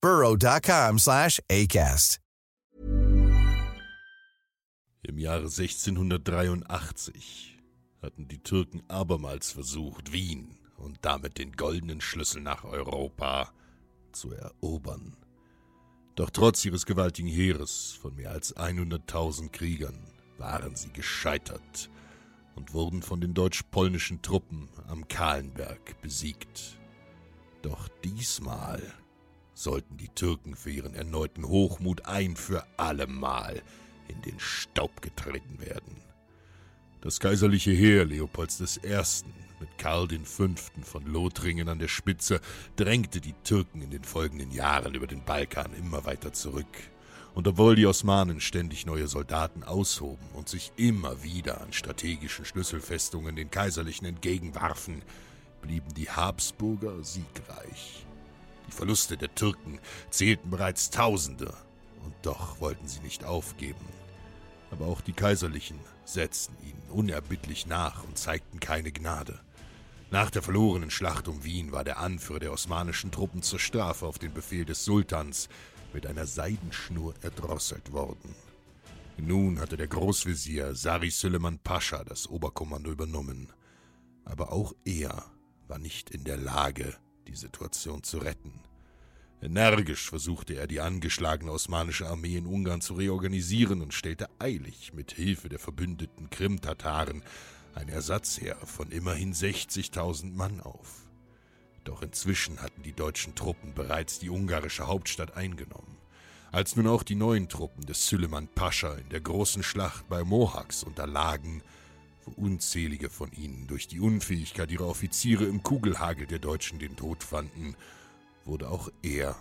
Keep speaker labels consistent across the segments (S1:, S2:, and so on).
S1: burrow.com slash ACAST.
S2: Im Jahre 1683 hatten die Türken abermals versucht, Wien und damit den goldenen Schlüssel nach Europa zu erobern. Doch trotz ihres gewaltigen Heeres von mehr als 100.000 Kriegern waren sie gescheitert und wurden von den deutsch-polnischen Truppen am Kahlenberg besiegt. Doch diesmal sollten die Türken für ihren erneuten Hochmut ein für allemal in den Staub getreten werden. Das kaiserliche Heer Leopolds I. mit Karl V. von Lothringen an der Spitze drängte die Türken in den folgenden Jahren über den Balkan immer weiter zurück. Und obwohl die Osmanen ständig neue Soldaten aushoben und sich immer wieder an strategischen Schlüsselfestungen den Kaiserlichen entgegenwarfen, blieben die Habsburger siegreich. Die Verluste der Türken zählten bereits Tausende, und doch wollten sie nicht aufgeben. Aber auch die Kaiserlichen setzten ihnen unerbittlich nach und zeigten keine Gnade. Nach der verlorenen Schlacht um Wien war der Anführer der osmanischen Truppen zur Strafe auf den Befehl des Sultans mit einer Seidenschnur erdrosselt worden. Nun hatte der Großvezier Sari Süleyman Pascha das Oberkommando übernommen. Aber auch er war nicht in der Lage, die Situation zu retten. Energisch versuchte er, die angeschlagene osmanische Armee in Ungarn zu reorganisieren und stellte eilig mit Hilfe der verbündeten Krim-Tataren ein Ersatzheer von immerhin 60.000 Mann auf. Doch inzwischen hatten die deutschen Truppen bereits die ungarische Hauptstadt eingenommen. Als nun auch die neuen Truppen des Süleyman Pascha in der großen Schlacht bei Mohacs unterlagen, wo unzählige von ihnen durch die Unfähigkeit ihrer Offiziere im Kugelhagel der Deutschen den Tod fanden, wurde auch er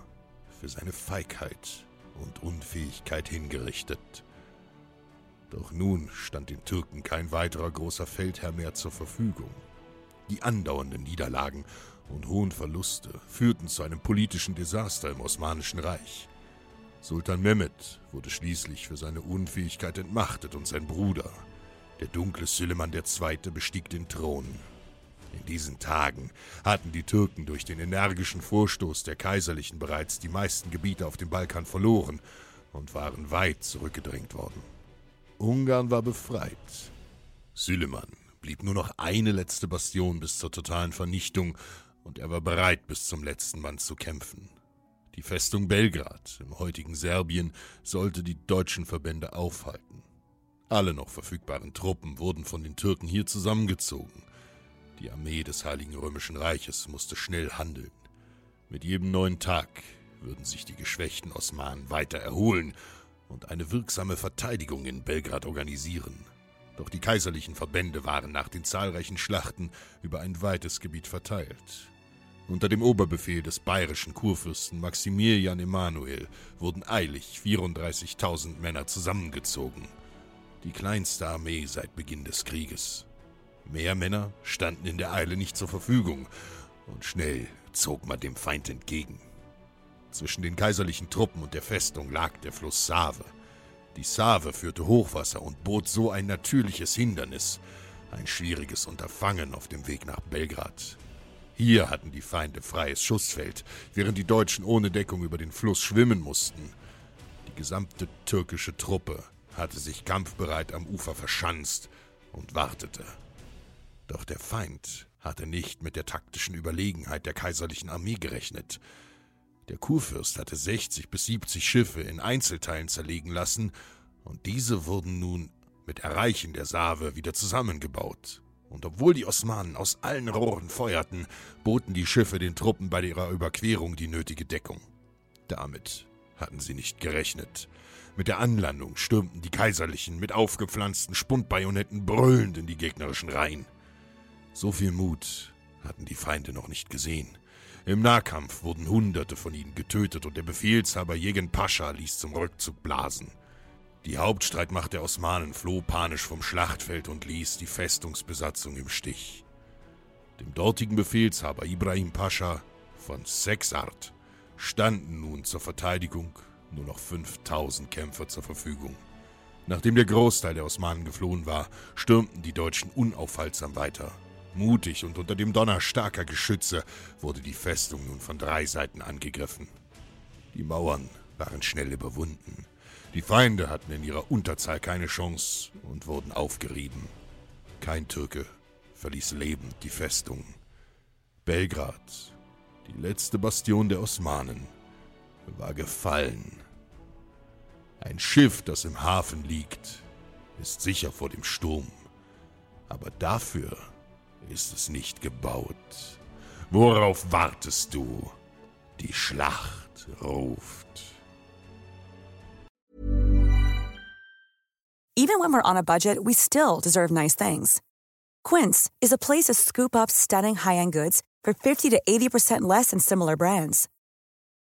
S2: für seine Feigheit und Unfähigkeit hingerichtet. Doch nun stand den Türken kein weiterer großer Feldherr mehr zur Verfügung. Die andauernden Niederlagen und hohen Verluste führten zu einem politischen Desaster im Osmanischen Reich. Sultan Mehmed wurde schließlich für seine Unfähigkeit entmachtet und sein Bruder, der dunkle Süleyman II., bestieg den Thron. In diesen Tagen hatten die Türken durch den energischen Vorstoß der Kaiserlichen bereits die meisten Gebiete auf dem Balkan verloren und waren weit zurückgedrängt worden. Ungarn war befreit. Süleyman blieb nur noch eine letzte Bastion bis zur totalen Vernichtung und er war bereit, bis zum letzten Mann zu kämpfen. Die Festung Belgrad im heutigen Serbien sollte die deutschen Verbände aufhalten. Alle noch verfügbaren Truppen wurden von den Türken hier zusammengezogen. Die Armee des Heiligen Römischen Reiches musste schnell handeln. Mit jedem neuen Tag würden sich die geschwächten Osmanen weiter erholen und eine wirksame Verteidigung in Belgrad organisieren. Doch die kaiserlichen Verbände waren nach den zahlreichen Schlachten über ein weites Gebiet verteilt. Unter dem Oberbefehl des bayerischen Kurfürsten Maximilian Emanuel wurden eilig 34.000 Männer zusammengezogen. Die kleinste Armee seit Beginn des Krieges. Mehr Männer standen in der Eile nicht zur Verfügung, und schnell zog man dem Feind entgegen. Zwischen den kaiserlichen Truppen und der Festung lag der Fluss Save. Die Save führte Hochwasser und bot so ein natürliches Hindernis, ein schwieriges Unterfangen auf dem Weg nach Belgrad. Hier hatten die Feinde freies Schussfeld, während die Deutschen ohne Deckung über den Fluss schwimmen mussten. Die gesamte türkische Truppe hatte sich kampfbereit am Ufer verschanzt und wartete. Doch der Feind hatte nicht mit der taktischen Überlegenheit der kaiserlichen Armee gerechnet. Der Kurfürst hatte 60 bis 70 Schiffe in Einzelteilen zerlegen lassen, und diese wurden nun mit Erreichen der Save wieder zusammengebaut. Und obwohl die Osmanen aus allen Rohren feuerten, boten die Schiffe den Truppen bei ihrer Überquerung die nötige Deckung. Damit hatten sie nicht gerechnet. Mit der Anlandung stürmten die Kaiserlichen mit aufgepflanzten Spundbajonetten brüllend in die gegnerischen Reihen. So viel Mut hatten die Feinde noch nicht gesehen. Im Nahkampf wurden Hunderte von ihnen getötet und der Befehlshaber Jegen Pascha ließ zum Rückzug blasen. Die Hauptstreitmacht der Osmanen floh panisch vom Schlachtfeld und ließ die Festungsbesatzung im Stich. Dem dortigen Befehlshaber Ibrahim Pascha von Sexart standen nun zur Verteidigung nur noch 5000 Kämpfer zur Verfügung. Nachdem der Großteil der Osmanen geflohen war, stürmten die Deutschen unaufhaltsam weiter. Mutig und unter dem Donner starker Geschütze wurde die Festung nun von drei Seiten angegriffen. Die Mauern waren schnell überwunden. Die Feinde hatten in ihrer Unterzahl keine Chance und wurden aufgerieben. Kein Türke verließ lebend die Festung. Belgrad, die letzte Bastion der Osmanen, war gefallen. Ein Schiff, das im Hafen liegt, ist sicher vor dem Sturm. Aber dafür ist es nicht gebaut. Worauf wartest du? Die Schlacht ruft.
S3: Even when we're on a budget, we still deserve nice things. Quince is a place to scoop up stunning high-end goods for 50 to 80% less than similar brands.